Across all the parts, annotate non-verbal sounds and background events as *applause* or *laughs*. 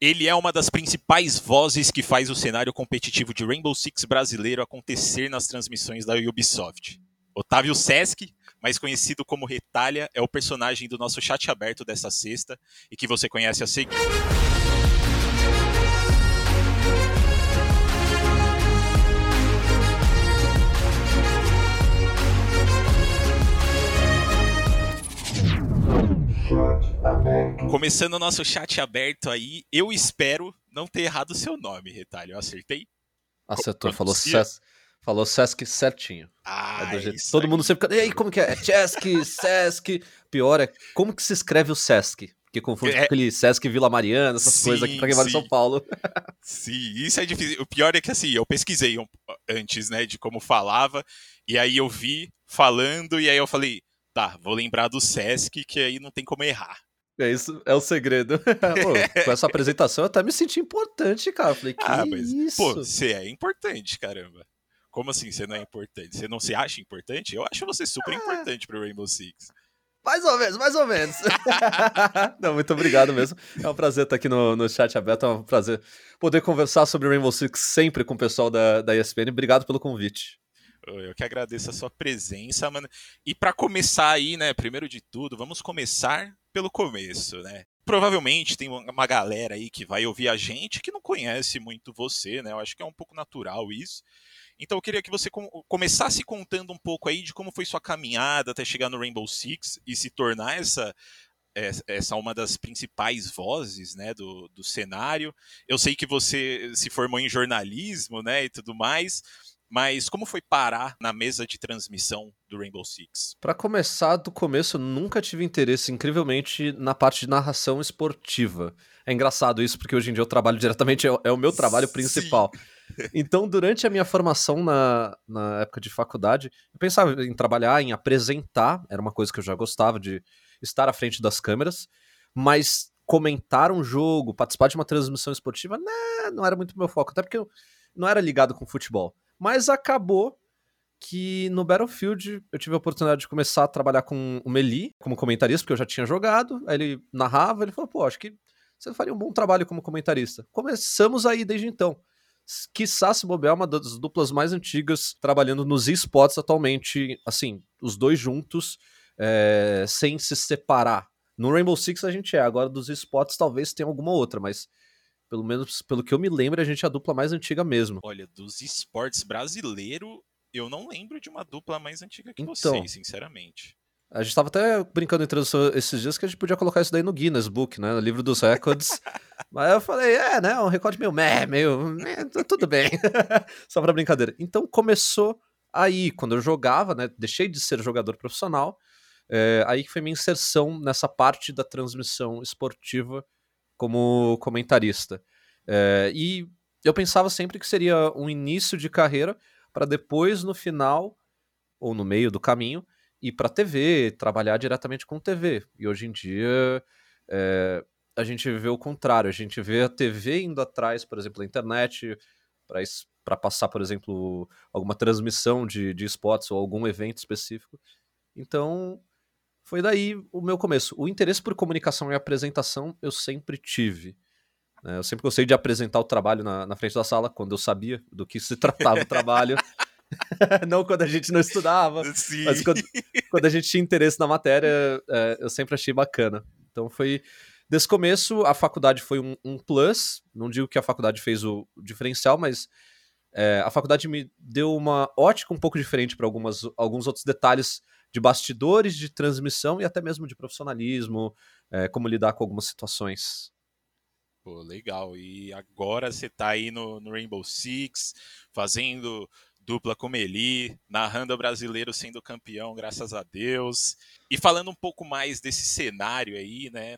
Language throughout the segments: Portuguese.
Ele é uma das principais vozes que faz o cenário competitivo de Rainbow Six brasileiro acontecer nas transmissões da Ubisoft. Otávio Sesc, mais conhecido como Retalha, é o personagem do nosso chat aberto dessa sexta e que você conhece a seguir. Começando o nosso chat aberto aí, eu espero não ter errado o seu nome, Retalho. Eu acertei? Acertou, falou, Ses falou Sesc certinho. Ah, é jeito... Todo mundo sempre fica. E aí, como que é? É Chesc, Sesc. Pior é como que se escreve o Sesc? Porque confunde é... com aquele Sesc Vila Mariana, essas sim, coisas aqui pra quem vai de São Paulo. sim, isso é difícil. O pior é que assim, eu pesquisei antes, né, de como falava, e aí eu vi falando, e aí eu falei, tá, vou lembrar do Sesc, que aí não tem como errar. É isso, é o segredo. *laughs* pô, com essa apresentação eu até me senti importante, cara. Falei, que ah, mas, isso? Pô, você é importante, caramba. Como assim você não é importante? Você não se acha importante? Eu acho você super ah. importante pro Rainbow Six. Mais ou menos, mais ou menos. *laughs* não, muito obrigado mesmo. É um prazer estar aqui no, no chat aberto. É um prazer poder conversar sobre Rainbow Six sempre com o pessoal da, da ESPN. Obrigado pelo convite. Eu que agradeço a sua presença, mano. E para começar aí, né, primeiro de tudo, vamos começar pelo começo, né? Provavelmente tem uma galera aí que vai ouvir a gente que não conhece muito você, né? Eu acho que é um pouco natural isso. Então eu queria que você começasse contando um pouco aí de como foi sua caminhada até chegar no Rainbow Six e se tornar essa essa uma das principais vozes né, do, do cenário. Eu sei que você se formou em jornalismo né, e tudo mais, mas como foi parar na mesa de transmissão do Rainbow Six? Para começar do começo, eu nunca tive interesse, incrivelmente, na parte de narração esportiva. É engraçado isso, porque hoje em dia eu trabalho diretamente, é, é o meu trabalho principal. Então, durante a minha formação na, na época de faculdade, eu pensava em trabalhar, em apresentar, era uma coisa que eu já gostava de estar à frente das câmeras, mas comentar um jogo, participar de uma transmissão esportiva, né, não era muito meu foco, até porque eu não era ligado com futebol. Mas acabou que no Battlefield eu tive a oportunidade de começar a trabalhar com o Meli como comentarista, porque eu já tinha jogado. Aí ele narrava, ele falou: pô, acho que você faria um bom trabalho como comentarista. Começamos aí desde então. Quiçá se bobear uma das duplas mais antigas trabalhando nos esportes atualmente, assim, os dois juntos, é, sem se separar. No Rainbow Six a gente é, agora dos esportes talvez tenha alguma outra, mas pelo menos pelo que eu me lembro, a gente é a dupla mais antiga mesmo. Olha, dos esportes brasileiro, eu não lembro de uma dupla mais antiga que então, vocês, sinceramente. A gente tava até brincando em tradução esses dias que a gente podia colocar isso daí no Guinness Book, né? No livro dos recordes. *laughs* Mas eu falei, é, né? Um recorde meio meh, meio. Meh, tudo bem. *laughs* Só pra brincadeira. Então começou aí, quando eu jogava, né? Deixei de ser jogador profissional. É, aí que foi minha inserção nessa parte da transmissão esportiva como comentarista. É, e eu pensava sempre que seria um início de carreira para depois, no final, ou no meio do caminho, ir para TV, trabalhar diretamente com TV. E hoje em dia é, a gente vê o contrário, a gente vê a TV indo atrás, por exemplo, da internet, para passar, por exemplo, alguma transmissão de, de spots ou algum evento específico. Então, foi daí o meu começo. O interesse por comunicação e apresentação eu sempre tive. Né? Eu sempre gostei de apresentar o trabalho na, na frente da sala, quando eu sabia do que se tratava o trabalho. *laughs* não quando a gente não estudava, *laughs* Sim. mas quando, quando, a gente tinha interesse na matéria, é, eu sempre achei bacana. Então foi. Desse começo, a faculdade foi um, um plus. Não digo que a faculdade fez o, o diferencial, mas é, a faculdade me deu uma ótica um pouco diferente para alguns outros detalhes de bastidores de transmissão e até mesmo de profissionalismo, é, como lidar com algumas situações. Pô, legal. E agora você está aí no, no, Rainbow Six, fazendo dupla com Eli, narrando o brasileiro sendo campeão, graças a Deus. E falando um pouco mais desse cenário aí, né?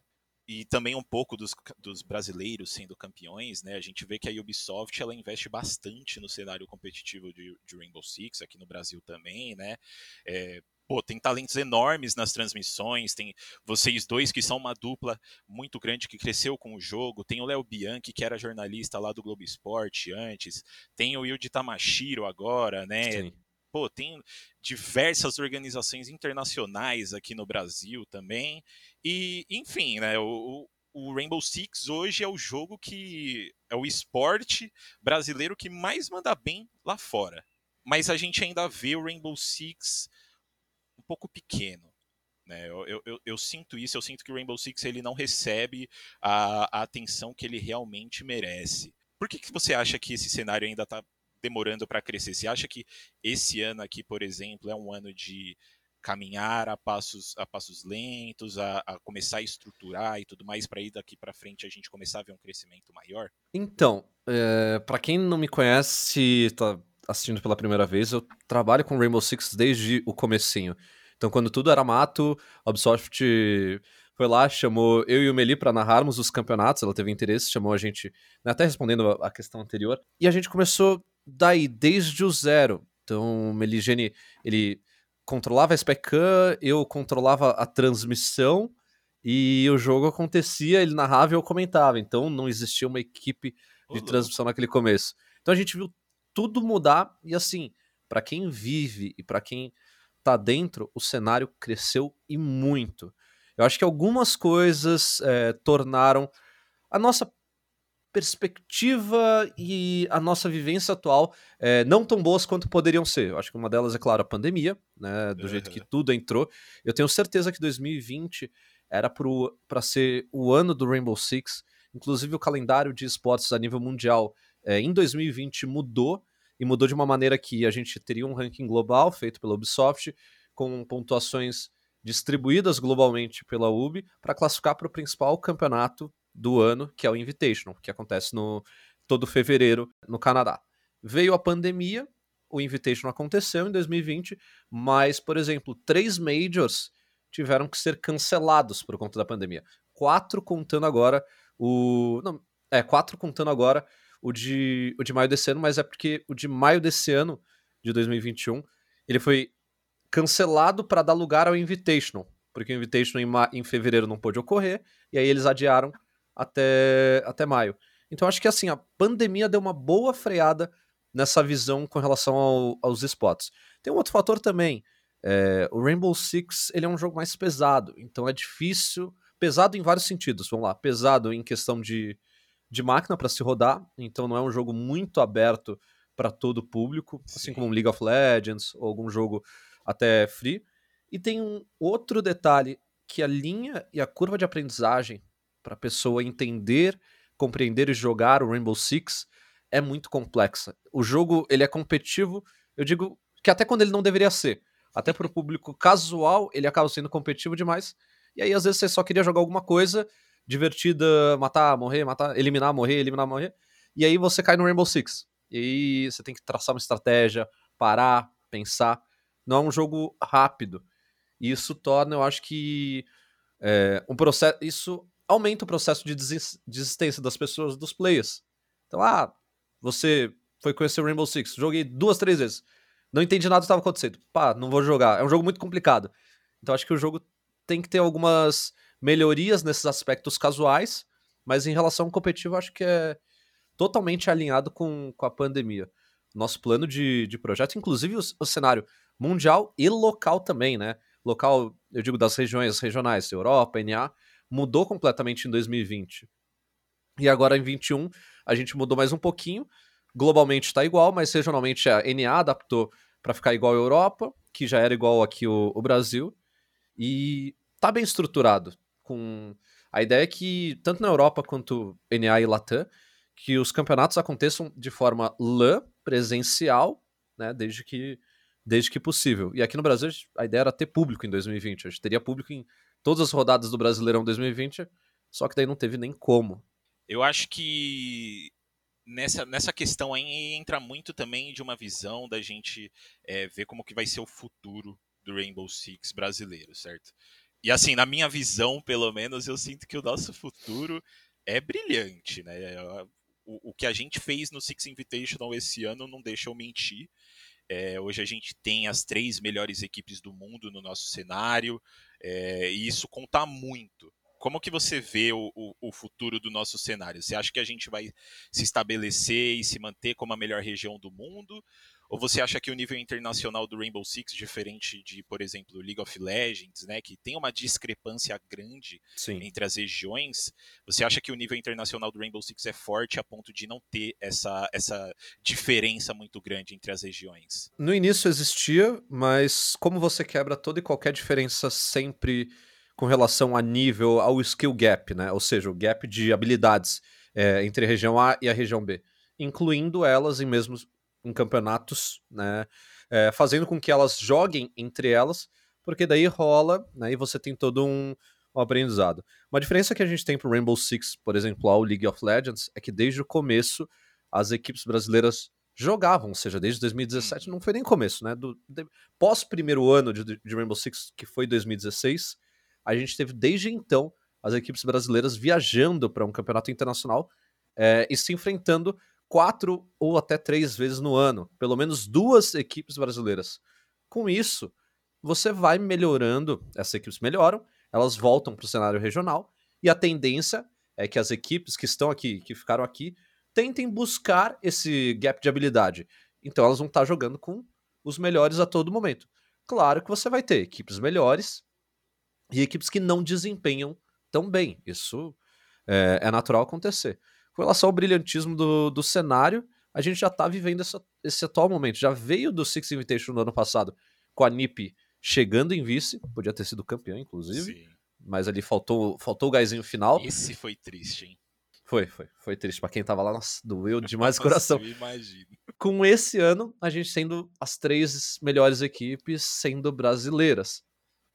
E também um pouco dos, dos brasileiros sendo campeões, né? A gente vê que a Ubisoft ela investe bastante no cenário competitivo de, de Rainbow Six, aqui no Brasil também, né? É, pô, tem talentos enormes nas transmissões, tem vocês dois que são uma dupla muito grande que cresceu com o jogo, tem o Léo Bianchi, que era jornalista lá do Globo Esporte antes, tem o Yuji Tamashiro agora, né? Sim. Pô, tem diversas organizações internacionais aqui no Brasil também. E, enfim, né, o, o Rainbow Six hoje é o jogo que é o esporte brasileiro que mais manda bem lá fora. Mas a gente ainda vê o Rainbow Six um pouco pequeno. Né? Eu, eu, eu, eu, sinto isso, eu sinto que o Rainbow Six ele não recebe a, a atenção que ele realmente merece. Por que, que você acha que esse cenário ainda está demorando para crescer? Você acha que esse ano aqui, por exemplo, é um ano de caminhar a passos, a passos lentos, a, a começar a estruturar e tudo mais, para ir daqui para frente a gente começar a ver um crescimento maior? Então, é, para quem não me conhece, está assistindo pela primeira vez, eu trabalho com Rainbow Six desde o comecinho. Então, quando tudo era mato, a Ubisoft foi lá, chamou eu e o Meli para narrarmos os campeonatos, ela teve interesse, chamou a gente, né, até respondendo a questão anterior, e a gente começou daí, desde o zero. Então, o Meligene, ele controlava a Specam, eu controlava a transmissão, e o jogo acontecia, ele narrava e eu comentava. Então, não existia uma equipe de transmissão naquele começo. Então, a gente viu tudo mudar, e assim, para quem vive e para quem tá dentro, o cenário cresceu e muito. Eu acho que algumas coisas é, tornaram a nossa perspectiva e a nossa vivência atual é, não tão boas quanto poderiam ser. Eu acho que uma delas é, claro, a pandemia, né, do uhum. jeito que tudo entrou. Eu tenho certeza que 2020 era para ser o ano do Rainbow Six. Inclusive, o calendário de esportes a nível mundial é, em 2020 mudou e mudou de uma maneira que a gente teria um ranking global feito pela Ubisoft, com pontuações distribuídas globalmente pela Ubi, para classificar para o principal campeonato do ano, que é o Invitational, que acontece no todo fevereiro no Canadá. Veio a pandemia, o Invitational aconteceu em 2020, mas, por exemplo, três majors tiveram que ser cancelados por conta da pandemia. Quatro contando agora o. Não, é, quatro contando agora o de, o de maio desse ano, mas é porque o de maio desse ano, de 2021, ele foi cancelado para dar lugar ao Invitational, porque o Invitational em, em fevereiro não pôde ocorrer, e aí eles adiaram até, até maio. Então acho que assim, a pandemia deu uma boa freada nessa visão com relação ao, aos spots. Tem um outro fator também, é, o Rainbow Six ele é um jogo mais pesado, então é difícil, pesado em vários sentidos, vamos lá, pesado em questão de de máquina para se rodar, então não é um jogo muito aberto para todo o público, assim Sim. assim como um League of Legends ou algum jogo até free. E tem um outro detalhe que a linha e a curva de aprendizagem para a pessoa entender, compreender e jogar o Rainbow Six é muito complexa. O jogo ele é competitivo, eu digo que até quando ele não deveria ser. Até para o público casual, ele acaba sendo competitivo demais. E aí, às vezes, você só queria jogar alguma coisa divertida, matar, morrer, matar, eliminar, morrer, eliminar, morrer. E aí você cai no Rainbow Six. E aí você tem que traçar uma estratégia, parar, pensar. Não é um jogo rápido. E isso torna, eu acho que é, um processo. Isso aumenta o processo de desistência das pessoas, dos players. Então, ah, você foi conhecer o Rainbow Six, joguei duas, três vezes. Não entendi nada do que estava acontecendo. Pá, não vou jogar. É um jogo muito complicado. Então acho que o jogo tem que ter algumas melhorias nesses aspectos casuais, mas em relação ao competitivo, acho que é totalmente alinhado com, com a pandemia. Nosso plano de, de projeto, inclusive o, o cenário mundial e local também, né? Local, eu digo das regiões regionais, Europa, NA, mudou completamente em 2020. E agora em 21 a gente mudou mais um pouquinho. Globalmente está igual, mas regionalmente a NA adaptou para ficar igual à Europa, que já era igual aqui o, o Brasil. E tá bem estruturado com. A ideia é que, tanto na Europa quanto NA e Latam, que os campeonatos aconteçam de forma LAN, presencial, né, desde que, desde que possível. E aqui no Brasil, a ideia era ter público em 2020. A gente teria público em todas as rodadas do Brasileirão 2020, só que daí não teve nem como. Eu acho que nessa, nessa questão aí entra muito também de uma visão da gente é, ver como que vai ser o futuro do Rainbow Six brasileiro, certo? E assim, na minha visão, pelo menos, eu sinto que o nosso futuro é brilhante, né? O, o que a gente fez no Six Invitational esse ano não deixa eu mentir. É, hoje a gente tem as três melhores equipes do mundo no nosso cenário, é, e isso conta muito. Como que você vê o, o, o, futuro do nosso cenário? Você acha que a gente vai se estabelecer e se manter como a melhor região do mundo? Ou você acha que o nível internacional do Rainbow Six, diferente de, por exemplo, League of Legends, né, que tem uma discrepância grande Sim. entre as regiões, você acha que o nível internacional do Rainbow Six é forte a ponto de não ter essa, essa diferença muito grande entre as regiões? No início existia, mas como você quebra toda e qualquer diferença sempre com relação a nível, ao skill gap, né? Ou seja, o gap de habilidades é, entre a região A e a região B, incluindo elas em mesmos em campeonatos, né? É, fazendo com que elas joguem entre elas, porque daí rola, né? E você tem todo um, um aprendizado. Uma diferença que a gente tem pro Rainbow Six, por exemplo, ao League of Legends, é que desde o começo as equipes brasileiras jogavam, ou seja, desde 2017 não foi nem começo, né? Do, de, pós primeiro ano de, de Rainbow Six, que foi 2016, a gente teve desde então as equipes brasileiras viajando para um campeonato internacional é, e se enfrentando quatro ou até três vezes no ano, pelo menos duas equipes brasileiras. Com isso, você vai melhorando, essas equipes melhoram, elas voltam para o cenário regional e a tendência é que as equipes que estão aqui, que ficaram aqui, tentem buscar esse gap de habilidade. Então elas vão estar jogando com os melhores a todo momento. Claro que você vai ter equipes melhores e equipes que não desempenham tão bem. Isso é, é natural acontecer. Com relação ao brilhantismo do, do cenário, a gente já está vivendo essa, esse atual momento. Já veio do Six Invitation no ano passado, com a NiP chegando em vice, podia ter sido campeão, inclusive. Sim. Mas ali faltou, faltou o gásinho final. Esse foi triste, hein? Foi, foi. Foi triste. para quem tava lá, nossa, doeu *laughs* demais o coração. imagino. Com esse ano, a gente sendo as três melhores equipes sendo brasileiras.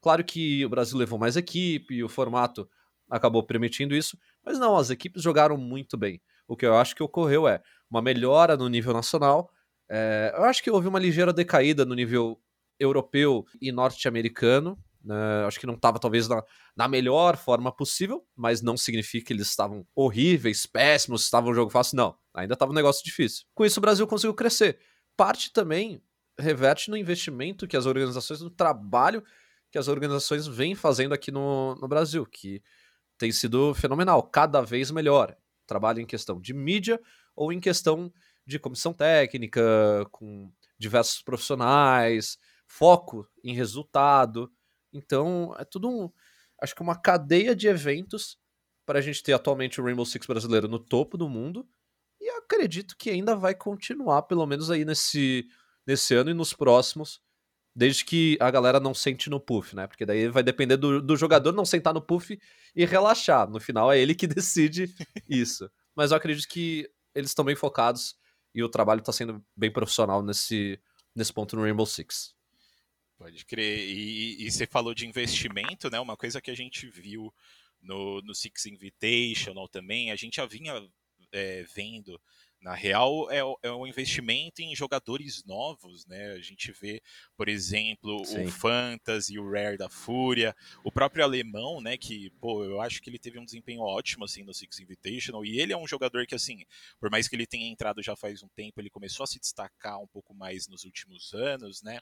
Claro que o Brasil levou mais equipe, o formato acabou permitindo isso, mas não, as equipes jogaram muito bem. O que eu acho que ocorreu é uma melhora no nível nacional. É, eu acho que houve uma ligeira decaída no nível europeu e norte-americano. Né? Acho que não estava talvez na, na, melhor forma possível, mas não significa que eles estavam horríveis, péssimos, estavam um jogo fácil. Não, ainda estava um negócio difícil. Com isso, o Brasil conseguiu crescer. Parte também reverte no investimento que as organizações, no trabalho que as organizações vêm fazendo aqui no, no Brasil, que tem sido fenomenal, cada vez melhor. Trabalho em questão de mídia ou em questão de comissão técnica, com diversos profissionais, foco em resultado. Então, é tudo um, acho que uma cadeia de eventos para a gente ter atualmente o Rainbow Six brasileiro no topo do mundo. E acredito que ainda vai continuar, pelo menos aí nesse, nesse ano e nos próximos, Desde que a galera não sente no puff, né? Porque daí vai depender do, do jogador não sentar no puff e relaxar. No final é ele que *laughs* decide isso. Mas eu acredito que eles estão bem focados e o trabalho está sendo bem profissional nesse, nesse ponto no Rainbow Six. Pode crer. E, e, você falou de investimento, né? Uma coisa que a gente viu no, no Six Invitational também, a gente já vinha é, vendo na real, é, é um investimento em jogadores novos, né? A gente vê, por exemplo, Sim. o Fantasy, o Rare da Fúria, o próprio alemão, né? Que, pô, eu acho que ele teve um desempenho ótimo, assim, no Six Invitational. E ele é um jogador que, assim, por mais que ele tenha entrado já faz um tempo, ele começou a se destacar um pouco mais nos últimos anos, né?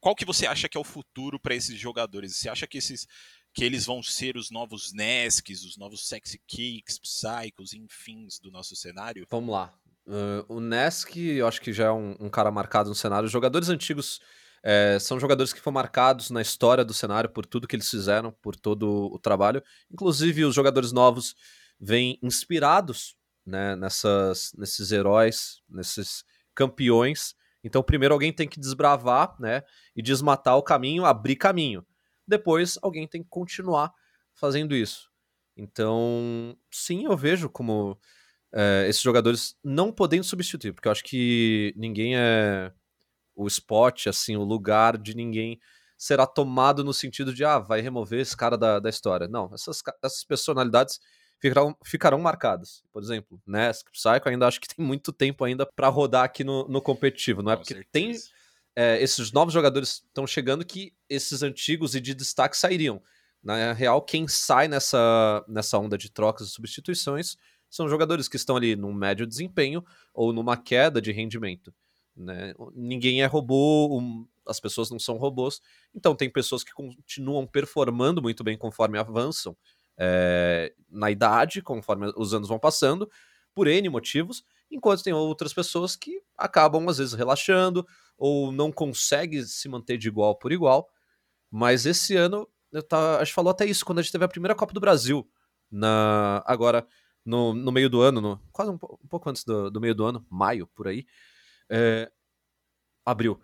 Qual que você acha que é o futuro para esses jogadores? Você acha que esses que eles vão ser os novos Nesks, os novos Sexy Kicks, Psychos, enfim, do nosso cenário? Vamos lá. Uh, o Nesk, eu acho que já é um, um cara marcado no cenário. Os jogadores antigos é, são jogadores que foram marcados na história do cenário por tudo que eles fizeram, por todo o trabalho. Inclusive, os jogadores novos vêm inspirados né, nessas, nesses heróis, nesses campeões. Então, primeiro alguém tem que desbravar né, e desmatar o caminho, abrir caminho depois alguém tem que continuar fazendo isso. Então, sim, eu vejo como é, esses jogadores não podendo substituir, porque eu acho que ninguém é o spot, assim, o lugar de ninguém será tomado no sentido de, ah, vai remover esse cara da, da história. Não, essas, essas personalidades ficarão, ficarão marcadas. Por exemplo, Nesk, Psycho, ainda acho que tem muito tempo ainda para rodar aqui no, no competitivo, não é? Porque certeza. tem é, esses novos jogadores estão chegando que esses antigos e de destaque sairiam. Na real, quem sai nessa, nessa onda de trocas e substituições são jogadores que estão ali num médio desempenho ou numa queda de rendimento. Né? Ninguém é robô, um, as pessoas não são robôs, então tem pessoas que continuam performando muito bem conforme avançam é, na idade, conforme os anos vão passando, por N motivos, enquanto tem outras pessoas que acabam, às vezes, relaxando ou não conseguem se manter de igual por igual. Mas esse ano, eu tava, a gente falou até isso quando a gente teve a primeira Copa do Brasil, na agora no, no meio do ano, no, quase um, um pouco antes do, do, meio do ano, maio, por aí, é, abril.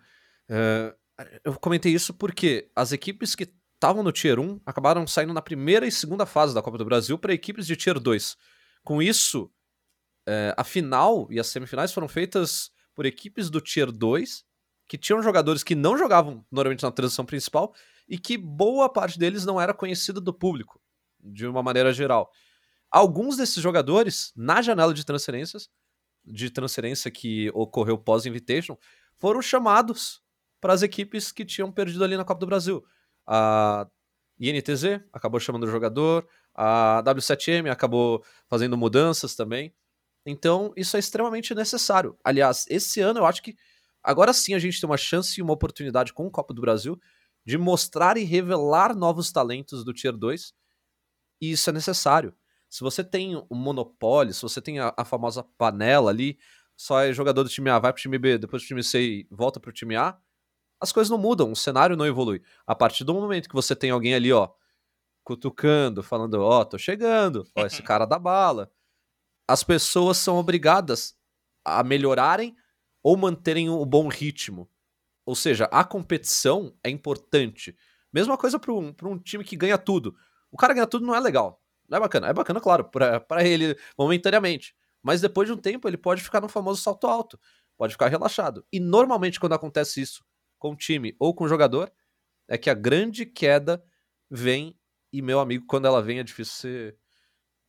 É, eu comentei isso porque as equipes que estavam no Tier 1 acabaram saindo na primeira e segunda fase da Copa do Brasil para equipes de Tier 2. Com isso, é, a final e as semifinais foram feitas por equipes do Tier 2 que tinham jogadores que não jogavam normalmente na transição principal e que boa parte deles não era conhecida do público, de uma maneira geral. Alguns desses jogadores, na janela de transferências, de transferência que ocorreu pós-invitation, foram chamados para as equipes que tinham perdido ali na Copa do Brasil. A INTZ acabou chamando o jogador, a W7M acabou fazendo mudanças também. Então, isso é extremamente necessário. Aliás, esse ano eu acho que agora sim a gente tem uma chance e uma oportunidade com o Copa do Brasil de mostrar e revelar novos talentos do Tier 2. E isso é necessário. Se você tem um monopólio, se você tem a, a famosa panela ali, só é jogador do time A, vai pro time B, depois do time C e volta pro time A, as coisas não mudam, o cenário não evolui. A partir do momento que você tem alguém ali, ó, cutucando, falando, ó, oh, tô chegando, ó, esse *laughs* cara dá bala. As pessoas são obrigadas a melhorarem ou manterem o bom ritmo. Ou seja, a competição é importante. Mesma coisa para um, um time que ganha tudo. O cara ganha tudo não é legal. Não é bacana. É bacana, claro, para ele momentaneamente. Mas depois de um tempo ele pode ficar no famoso salto alto. Pode ficar relaxado. E normalmente quando acontece isso com o time ou com o jogador, é que a grande queda vem. E, meu amigo, quando ela vem é difícil você,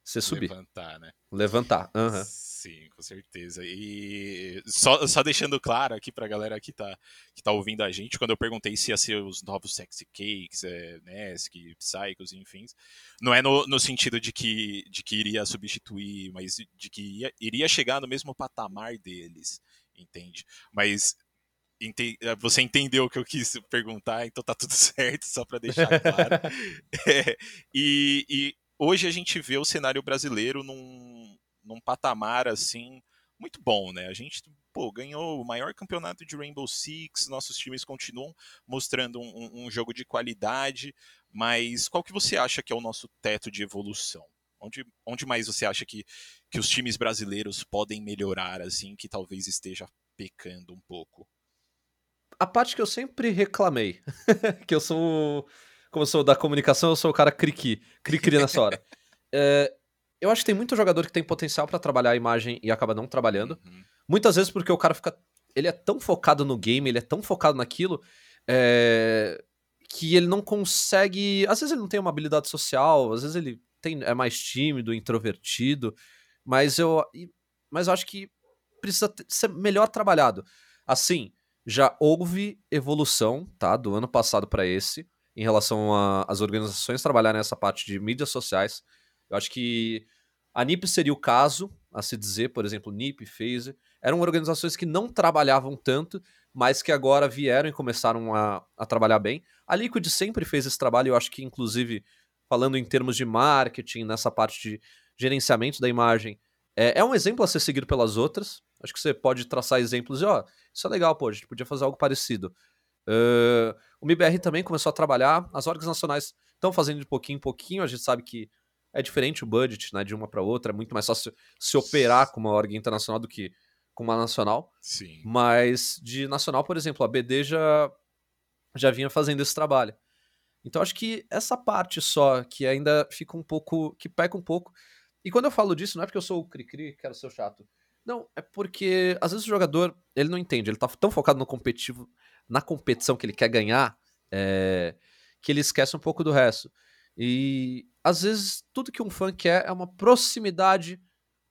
você subir. Levantar, né? Levantar. Uhum. Sim, com certeza. E só, só deixando claro aqui pra galera que tá, que tá ouvindo a gente, quando eu perguntei se ia ser os novos Sexy Cakes, é, Nesk, Psychos, enfim, não é no, no sentido de que, de que iria substituir, mas de que ia, iria chegar no mesmo patamar deles, entende? Mas ente, você entendeu o que eu quis perguntar, então tá tudo *laughs* certo, só para deixar claro. *laughs* *laughs* é, e, e hoje a gente vê o cenário brasileiro num num patamar assim muito bom, né? A gente pô, ganhou o maior campeonato de Rainbow Six, nossos times continuam mostrando um, um, jogo de qualidade, mas qual que você acha que é o nosso teto de evolução? Onde, onde mais você acha que, que os times brasileiros podem melhorar, assim, que talvez esteja pecando um pouco? A parte que eu sempre reclamei, *laughs* que eu sou, como eu sou da comunicação, eu sou o cara cri-cri, cri-cri nessa hora. *laughs* é, eu acho que tem muito jogador que tem potencial para trabalhar a imagem e acaba não trabalhando. Uhum. Muitas vezes porque o cara fica. Ele é tão focado no game, ele é tão focado naquilo, é, que ele não consegue. Às vezes ele não tem uma habilidade social, às vezes ele tem, é mais tímido, introvertido, mas eu, mas eu acho que precisa ser melhor trabalhado. Assim, já houve evolução, tá, do ano passado para esse, em relação às organizações trabalharem nessa parte de mídias sociais. Eu acho que a NIP seria o caso a se dizer, por exemplo, NIP, Phaser, eram organizações que não trabalhavam tanto, mas que agora vieram e começaram a, a trabalhar bem. A Liquid sempre fez esse trabalho, eu acho que inclusive falando em termos de marketing, nessa parte de gerenciamento da imagem, é, é um exemplo a ser seguido pelas outras. Acho que você pode traçar exemplos e, ó, isso é legal, pô, a gente podia fazer algo parecido. Uh, o MIBR também começou a trabalhar, as orgs nacionais estão fazendo de pouquinho em pouquinho, a gente sabe que é diferente o budget né, de uma para outra, é muito mais fácil se operar com uma org internacional do que com uma nacional. Sim. Mas de nacional, por exemplo, a BD já, já vinha fazendo esse trabalho. Então acho que essa parte só que ainda fica um pouco. que peca um pouco. E quando eu falo disso, não é porque eu sou o cri-cri, quero ser o chato. Não, é porque às vezes o jogador ele não entende, ele tá tão focado no competitivo, na competição que ele quer ganhar, é, que ele esquece um pouco do resto. E às vezes tudo que um fã quer é uma proximidade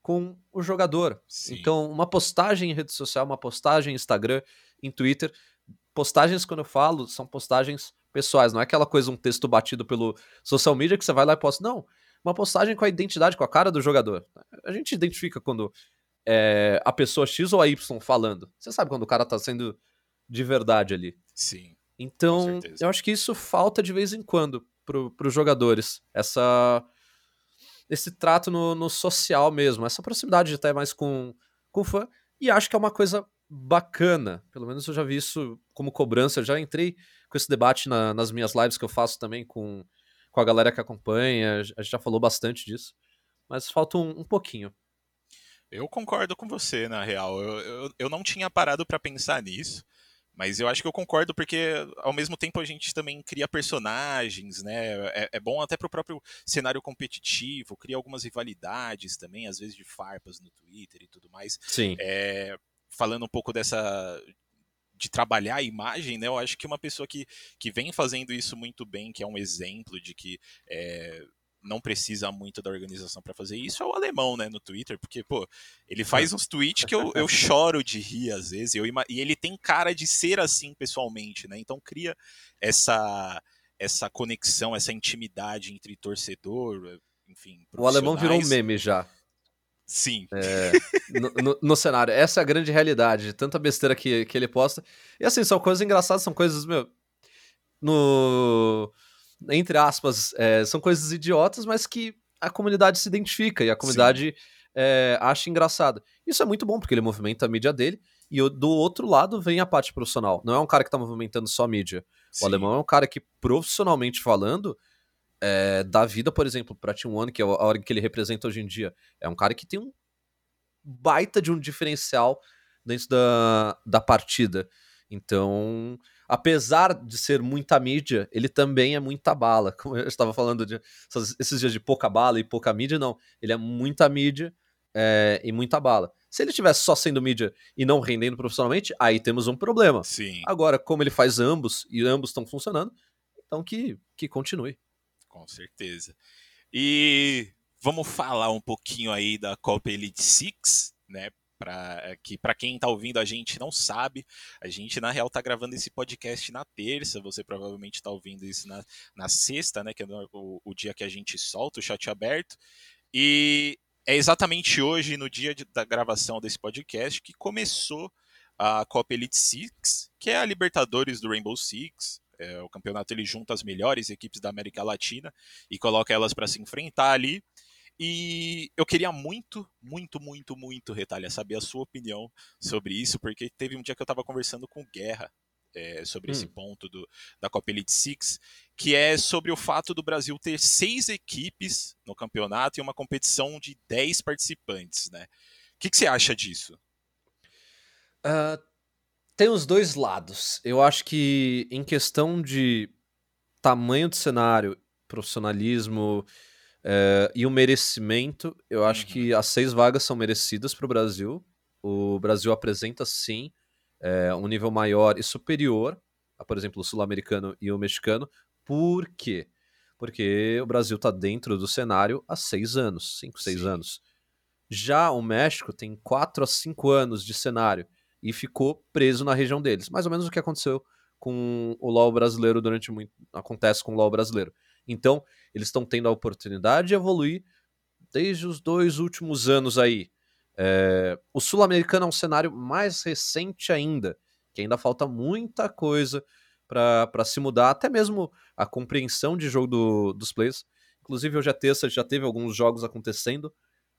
com o jogador. Sim. Então, uma postagem em rede social, uma postagem em Instagram, em Twitter, postagens quando eu falo são postagens pessoais, não é aquela coisa um texto batido pelo social media que você vai lá e posta, não. Uma postagem com a identidade, com a cara do jogador. A gente identifica quando é a pessoa X ou a Y falando. Você sabe quando o cara tá sendo de verdade ali. Sim. Então, eu acho que isso falta de vez em quando para os jogadores. Essa esse trato no, no social mesmo, essa proximidade até mais com, com o fã, e acho que é uma coisa bacana. Pelo menos eu já vi isso como cobrança. Eu já entrei com esse debate na, nas minhas lives que eu faço também com, com a galera que acompanha. A gente já falou bastante disso. Mas falta um, um pouquinho. Eu concordo com você, na real. Eu, eu, eu não tinha parado para pensar nisso. Mas eu acho que eu concordo porque, ao mesmo tempo, a gente também cria personagens, né? É, é bom até pro próprio cenário competitivo, cria algumas rivalidades também, às vezes de farpas no Twitter e tudo mais. Sim. É, falando um pouco dessa de trabalhar a imagem, né? Eu acho que uma pessoa que, que vem fazendo isso muito bem, que é um exemplo de que é, não precisa muito da organização para fazer isso é o alemão, né, no Twitter, porque, pô, ele faz uns tweets que eu, eu *laughs* choro de rir às vezes, eu, e ele tem cara de ser assim pessoalmente, né, então cria essa, essa conexão, essa intimidade entre torcedor, enfim. O alemão virou um meme já. Sim. É, no, no, no, cenário. Essa é a grande realidade. Tanta besteira que, que ele posta. E assim, são coisas engraçadas, são coisas, meu. No entre aspas, é, são coisas idiotas, mas que a comunidade se identifica e a comunidade é, acha engraçado. Isso é muito bom, porque ele movimenta a mídia dele, e do outro lado vem a parte profissional. Não é um cara que tá movimentando só a mídia. Sim. O alemão é um cara que, profissionalmente falando, é, dá vida, por exemplo, pra Team One, que é a hora que ele representa hoje em dia. É um cara que tem um baita de um diferencial dentro da, da partida. Então, apesar de ser muita mídia, ele também é muita bala. *laughs* Como eu estava falando de esses dias de pouca bala e pouca mídia, não. Ele é muita mídia é, e muita bala. Se ele estivesse só sendo mídia e não rendendo profissionalmente, aí temos um problema. Sim. Agora, como ele faz ambos e ambos estão funcionando, então que, que continue. Com certeza. E vamos falar um pouquinho aí da Copa Elite Six, né? Para eh, que para quem está ouvindo a gente não sabe, a gente na real está gravando esse podcast na terça, você provavelmente está ouvindo isso na, na sexta, né, que é o, o, dia que a gente solta o chat aberto. E é exatamente hoje, no dia de, da gravação desse podcast, que começou a Copa Elite Six, que é a Libertadores do Rainbow Six. É, o campeonato ele junta as melhores equipes da América Latina e coloca elas para se enfrentar ali. E eu queria muito, muito, muito, muito, Retalha, saber a sua opinião sobre isso, porque teve um dia que eu estava conversando com Guerra é, sobre hum. esse ponto do, da Copa Elite Six, que é sobre o fato do Brasil ter seis equipes no campeonato e uma competição de dez participantes, né? O que, que você acha disso? Uh, tem os dois lados. Eu acho que em questão de tamanho do cenário, profissionalismo é, e o merecimento, eu acho uhum. que as seis vagas são merecidas para o Brasil. O Brasil apresenta, sim, é, um nível maior e superior a, por exemplo, o sul-americano e o mexicano. Por quê? Porque o Brasil está dentro do cenário há seis anos, cinco, seis sim. anos. Já o México tem quatro a cinco anos de cenário e ficou preso na região deles. Mais ou menos o que aconteceu com o LoL brasileiro durante muito. acontece com o LoL brasileiro. Então, eles estão tendo a oportunidade de evoluir desde os dois últimos anos aí. É, o sul-americano é um cenário mais recente ainda, que ainda falta muita coisa para se mudar, até mesmo a compreensão de jogo do, dos players. Inclusive, hoje a terça já teve alguns jogos acontecendo.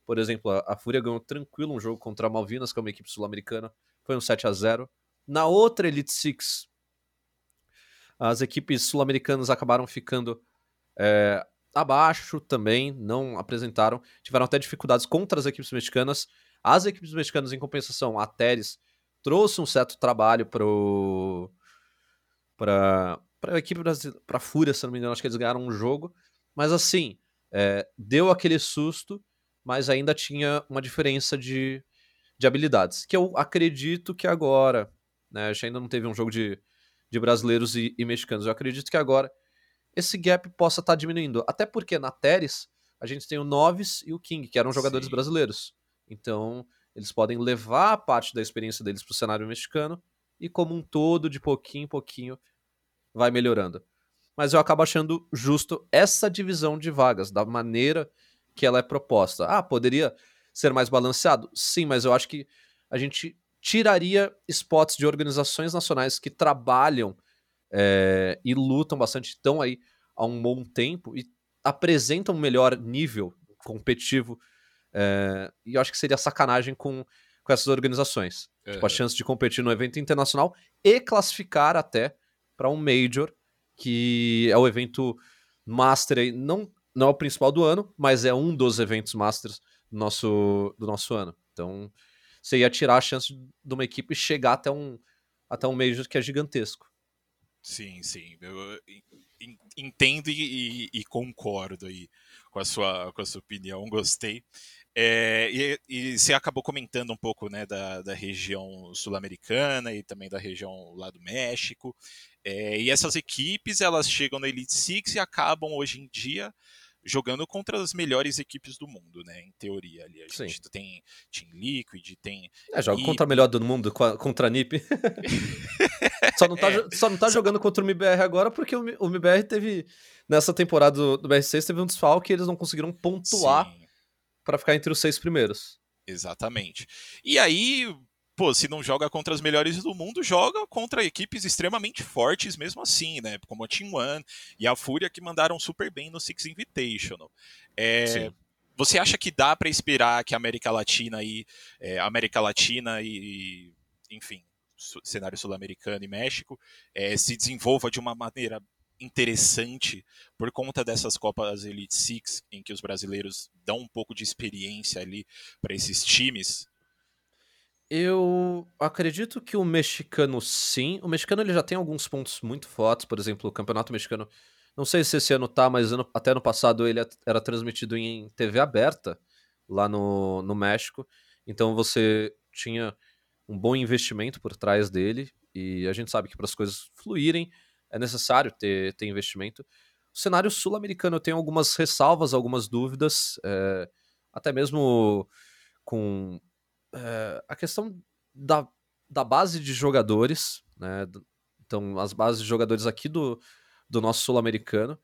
Por exemplo, a, a Fúria ganhou tranquilo um jogo contra a Malvinas, que é uma equipe sul-americana. Foi um 7 a 0 Na outra Elite Six, as equipes sul-americanas acabaram ficando é, abaixo também, não apresentaram, tiveram até dificuldades contra as equipes mexicanas. As equipes mexicanas, em compensação, a Teres trouxe um certo trabalho pro para para a equipe brasileira, para a Fúria, se não me engano, acho que eles ganharam um jogo, mas assim, é, deu aquele susto, mas ainda tinha uma diferença de, de habilidades, que eu acredito que agora, né, a gente ainda não teve um jogo de, de brasileiros e, e mexicanos, eu acredito que agora esse gap possa estar tá diminuindo. Até porque na Teres a gente tem o Noves e o King, que eram jogadores Sim. brasileiros. Então, eles podem levar parte da experiência deles para o cenário mexicano e, como um todo, de pouquinho em pouquinho, vai melhorando. Mas eu acabo achando justo essa divisão de vagas, da maneira que ela é proposta. Ah, poderia ser mais balanceado? Sim, mas eu acho que a gente tiraria spots de organizações nacionais que trabalham é, e lutam bastante, estão aí há um bom tempo e apresentam um melhor nível competitivo. É, e eu acho que seria sacanagem com, com essas organizações. Uhum. Tipo, a chance de competir no evento internacional e classificar até para um Major, que é o evento Master aí, não, não é o principal do ano, mas é um dos eventos Masters do nosso, do nosso ano. Então, você ia tirar a chance de uma equipe chegar até um, até um Major que é gigantesco. Sim, sim. Eu entendo e, e, concordo aí com a sua, com a sua opinião, gostei. É, e, e, você acabou comentando um pouco né, da, da região sul-americana e também da região lá do México. É, e essas equipes elas chegam na Elite Six e acabam hoje em dia jogando contra as melhores equipes do mundo, né? Em teoria ali. A gente Sim. tem Team Liquid, tem. É, joga contra a melhor do mundo, contra a NiP. *laughs* só, não tá, é. só não tá jogando contra o MBR agora porque o, o MBR teve. Nessa temporada do, do BR6 teve um desfalque e eles não conseguiram pontuar para ficar entre os seis primeiros. Exatamente. E aí, pô, se não joga contra as melhores do mundo, joga contra equipes extremamente fortes mesmo assim, né? Como a Team One e a Fúria que mandaram super bem no Six Invitational. É, você acha que dá para esperar que a América Latina e é, América Latina e, enfim, cenário sul-americano e México é, se desenvolva de uma maneira interessante por conta dessas Copas Elite Six, em que os brasileiros dão um pouco de experiência ali para esses times? Eu acredito que o mexicano sim. O mexicano ele já tem alguns pontos muito fortes, por exemplo, o campeonato mexicano. Não sei se esse ano tá, mas ano, até no passado ele era transmitido em TV aberta lá no, no México. Então você tinha um bom investimento por trás dele. E a gente sabe que para as coisas fluírem é necessário ter, ter investimento. O cenário sul-americano eu tenho algumas ressalvas, algumas dúvidas, é, até mesmo com é, a questão da, da base de jogadores, né? Então, as bases de jogadores aqui do, do nosso sul-americano,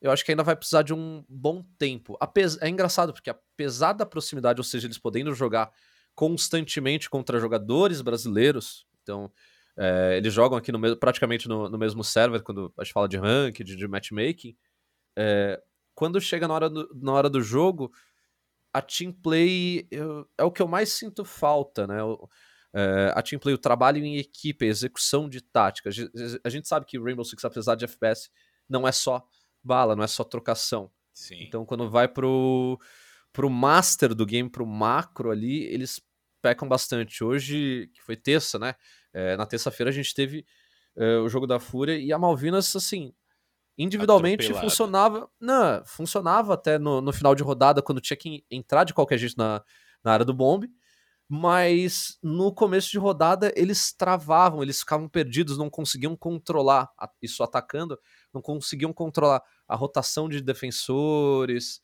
eu acho que ainda vai precisar de um bom tempo. Apes é engraçado, porque apesar da proximidade, ou seja, eles podendo jogar constantemente contra jogadores brasileiros, então é, eles jogam aqui no, praticamente no, no, mesmo server quando a gente fala de ranked, de, de matchmaking. É, quando chega na hora do, na hora do jogo, a team play eu, é o que eu mais sinto falta, né? O, é, a team play, o trabalho em equipe, a execução de tática. A gente sabe que Rainbow Six, apesar de FPS, não é só bala, não é só trocação. Sim. Então, quando vai pro, pro master do game, pro macro ali, eles pecam bastante. Hoje, que foi terça, né? É, na terça-feira a gente teve é, o jogo da Fúria e a Malvinas, assim, individualmente Atropelado. funcionava. Não, funcionava até no, no, final de rodada, quando tinha que entrar de qualquer jeito na, na área do bombe. Mas no começo de rodada eles travavam, eles ficavam perdidos, não conseguiam controlar isso atacando, não conseguiam controlar a rotação de defensores.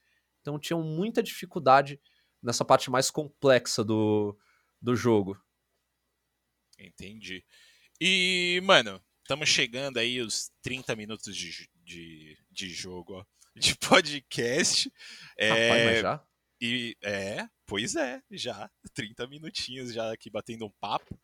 Então tinham muita dificuldade nessa parte mais complexa do, do jogo. Entendi. E, mano, estamos chegando aí os 30 minutos de, de, de jogo, ó, *laughs* de podcast. É, Rapaz, mas já? E, é, pois é, já. 30 minutinhos já aqui batendo um papo.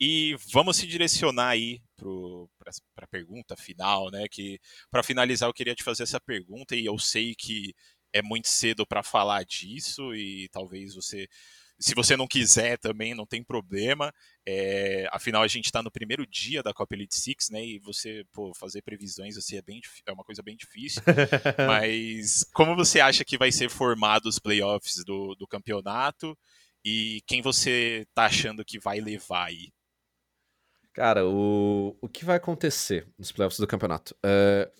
E vamos se direcionar aí para a pergunta final, né? Que para finalizar eu queria te fazer essa pergunta e eu sei que é muito cedo para falar disso e talvez você se você não quiser também, não tem problema. É, afinal, a gente está no primeiro dia da Copa Elite Six, né? E você pô, fazer previsões assim, é, bem, é uma coisa bem difícil. *laughs* Mas como você acha que vai ser formado os playoffs do, do campeonato? E quem você tá achando que vai levar aí? Cara, o, o que vai acontecer nos playoffs do campeonato? É,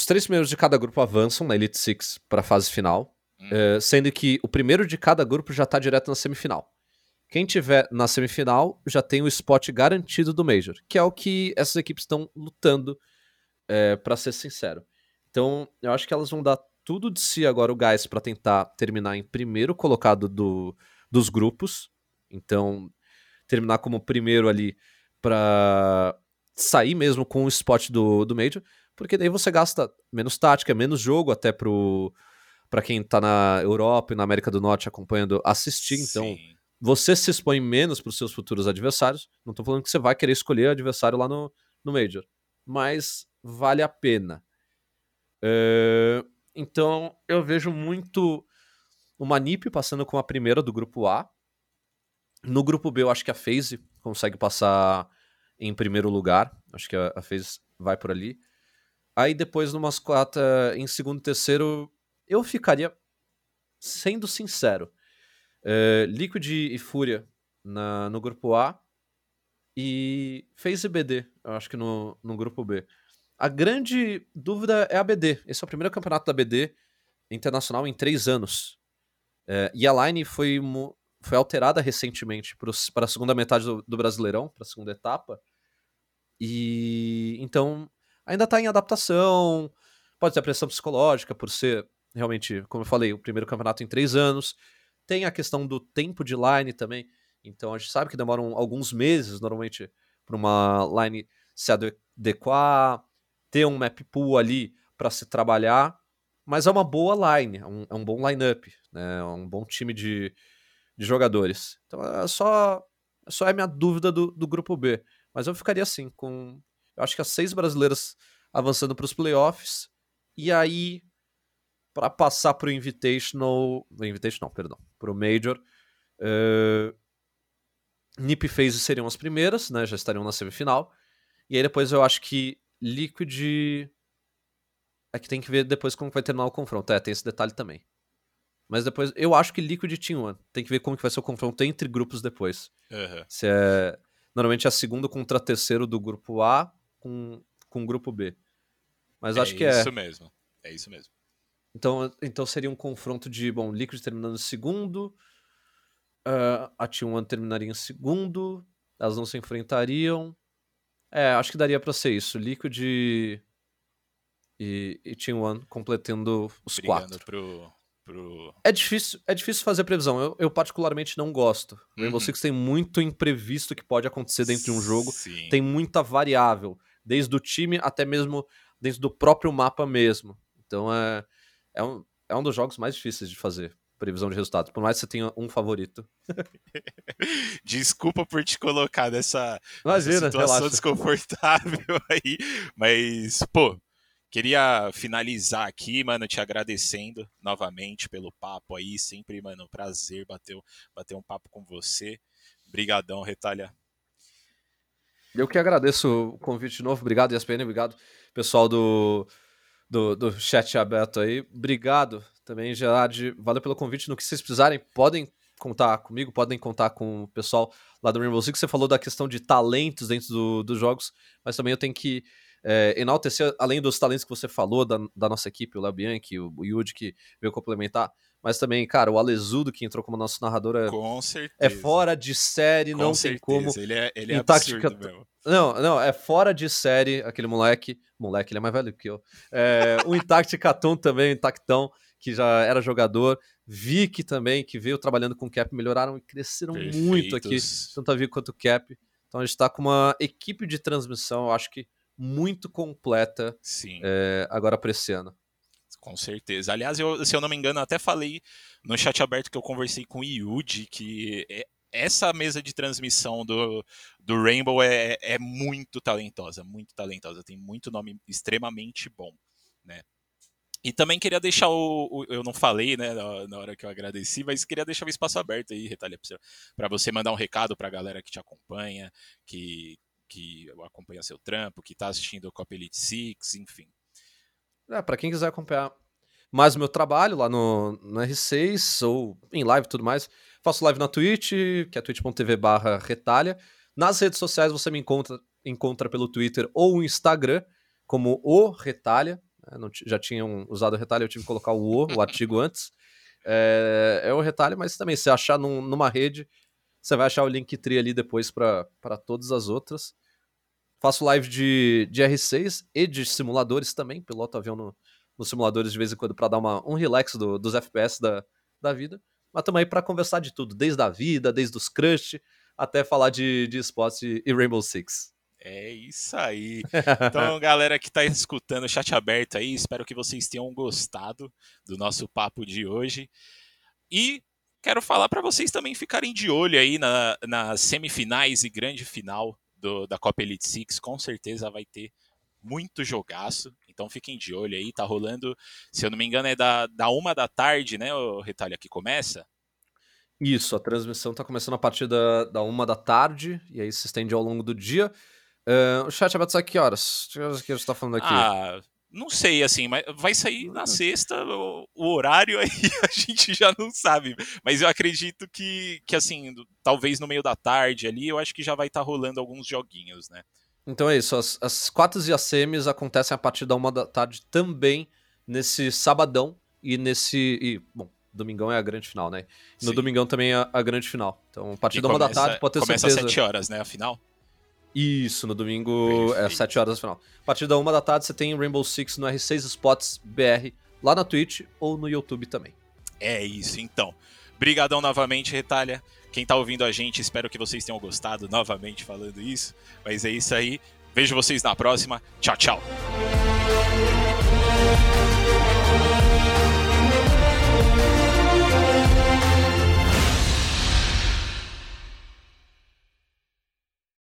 os três primeiros de cada grupo avançam na Elite Six para a fase final. Uh, sendo que o primeiro de cada grupo já está direto na semifinal. Quem tiver na semifinal já tem o spot garantido do Major, que é o que essas equipes estão lutando, é, para ser sincero. Então, eu acho que elas vão dar tudo de si agora o gás para tentar terminar em primeiro colocado do, dos grupos. Então, terminar como primeiro ali para sair mesmo com o spot do, do Major, porque daí você gasta menos tática, menos jogo até pro para quem tá na Europa e na América do Norte acompanhando assistir. Então, Sim. você se expõe menos para os seus futuros adversários. Não tô falando que você vai querer escolher adversário lá no, no Major, mas vale a pena. É, então, eu vejo muito uma NiP passando com a primeira do grupo A. No grupo B, eu acho que a FaZe consegue passar em primeiro lugar. Acho que a, a FaZe vai por ali. Aí depois, no Mascota, em segundo e terceiro, eu ficaria, sendo sincero, é, Liquid e Fúria na, no grupo A e FaZe BD, eu acho que no, no grupo B. A grande dúvida é a BD. Esse é o primeiro campeonato da BD internacional em três anos. É, e a line foi, foi alterada recentemente para a segunda metade do, do Brasileirão, para a segunda etapa. E então ainda está em adaptação. Pode ter pressão psicológica por ser realmente, como eu falei, o primeiro campeonato em três anos. Tem a questão do tempo de line também. Então a gente sabe que demoram alguns meses normalmente para uma line se adequar, ter um map pool ali para se trabalhar, mas é uma boa line, é um, é um bom lineup, né? É um bom time de, de jogadores. Então é só, só é minha dúvida do, do grupo B. Mas eu ficaria assim, com. Eu acho que as seis brasileiras avançando para os playoffs. E aí, para passar para o Invitational. Invitational, perdão. Para o Major. Uh, Nip Phase seriam as primeiras, né? Já estariam na semifinal. E aí depois eu acho que Liquid. É que tem que ver depois como vai terminar o confronto. É, tem esse detalhe também. Mas depois, eu acho que Liquid Team One. Tem que ver como que vai ser o confronto entre grupos depois. Uhum. Se é. Normalmente é segundo contra terceiro do grupo A com, com o grupo B. Mas é acho que é. É isso mesmo. É isso mesmo. Então, então seria um confronto de, bom, Liquid terminando em segundo, uh, a T1 terminaria em segundo, elas não se enfrentariam. É, acho que daria para ser isso. Liquid e, e, e Team One completando os Brigando quatro. Pro, pro... É difícil, é difícil fazer previsão. Eu, eu particularmente não gosto. Uhum. Rainbow Six tem muito imprevisto que pode acontecer dentro de um jogo. Sim. Tem muita variável, desde o time até mesmo dentro do próprio mapa mesmo. Então é, é, um, é um dos jogos mais difíceis de fazer previsão de resultado, por mais que você tenha um favorito. *laughs* Desculpa por te colocar nessa, Imagina, nessa situação relaxa. desconfortável *laughs* aí, mas, pô, queria finalizar aqui, mano, te agradecendo novamente pelo papo aí, sempre, mano, prazer bater, bater um papo com você. Brigadão, Retalha. Eu que agradeço o convite de novo. Obrigado, ESPN. Obrigado, pessoal do, do, do chat aberto aí. Obrigado também, Gerard. Valeu pelo convite. No que vocês precisarem, podem contar comigo, podem contar com o pessoal lá do Rainbow Six. Você falou da questão de talentos dentro do, dos jogos, mas também eu tenho que é, enaltecer, além dos talentos que você falou da, da nossa equipe, o Léo Bianchi, o, o Yudi, que veio complementar, mas também, cara, o Alesudo, que entrou como nosso narrador, é, é fora de série, Com não certeza. tem como. Ele é, ele é tática- mesmo. Não, não, é fora de série aquele moleque. Moleque, ele é mais velho que eu. É, o Intact Catum também, o Intactão, que já era jogador. Vic também, que veio trabalhando com o Cap, melhoraram e cresceram muito aqui, Perfeitos. tanto a Vic quanto o Cap. Então a gente tá com uma equipe de transmissão, eu acho que muito completa Sim. é, agora pra esse ano. Com certeza. Aliás, eu, se eu não me engano, até falei no chat aberto que eu conversei com o Yudi que é- essa mesa de transmissão do, do Rainbow é, é muito talentosa, muito talentosa. Tem muito nome extremamente bom, né? E também queria deixar o, o- eu não falei, né, na, na hora que eu agradeci, mas queria deixar o espaço aberto aí, Retalha, para você mandar um recado para a galera que te acompanha, que que acompanha seu trampo, que tá assistindo o Copa Elite Six, enfim. É, para quem quiser acompanhar mais o meu trabalho lá no, no R6 ou em live e tudo mais, faço live na Twitch, que é twitch.tv barra retalha. Nas redes sociais você me encontra, encontra pelo Twitter ou o Instagram como o retalha. né, não já tinham usado o retalha, eu tive que colocar o o, o *laughs* artigo antes. É, é o retalha, mas também se achar num- numa rede, você vai achar o Linktree ali depois para todas as outras. Faço live de, de R6 e de simuladores também, piloto avião no, nos simuladores de vez em quando para dar uma, um relax do- dos FPS da, da vida. Mas também para conversar de tudo, desde a vida, desde os crush, até falar de, de esporte e, Rainbow Six. É isso aí. Então, *laughs* galera que está escutando o chat aberto aí, espero que vocês tenham gostado do nosso papo de hoje. E quero falar para vocês também ficarem de olho aí na, nas semifinais e grande final do- da Copa Elite Six. Com certeza vai ter muito jogaço. Então, fiquem de olho aí, tá rolando, se eu não me engano, é da, da uma da tarde, né, o Retalha, que começa? Isso, a transmissão tá começando a partir da, da uma da tarde, e aí se estende ao longo do dia. Uh, o chat vai sair que horas? Que horas que a gente tá falando aqui? Ah, não sei, assim, mas vai sair na sexta, o, o, horário aí *laughs* a gente já não sabe. Mas eu acredito que, que assim, talvez no meio da tarde ali, eu acho que já vai estar tá rolando alguns joguinhos, né? Então é isso, as, as quartas e as semis acontecem a partir da uma da tarde também nesse sabadão e nesse. E, bom, domingão é a grande final, né? No Sim. domingão também é a grande final. Então, a partir e da uma da tarde, pode ter começa certeza. Começa às 7 horas, né? A final? Isso, no domingo é 7 horas da final. A partir da uma da tarde você tem Rainbow Six no R6 Spots BR lá na Twitch ou no YouTube também. É isso, então. Brigadão novamente, Retalha. Quem tá ouvindo a gente, espero que vocês tenham gostado novamente falando isso. Mas é isso aí. Vejo vocês na próxima. Tchau, tchau.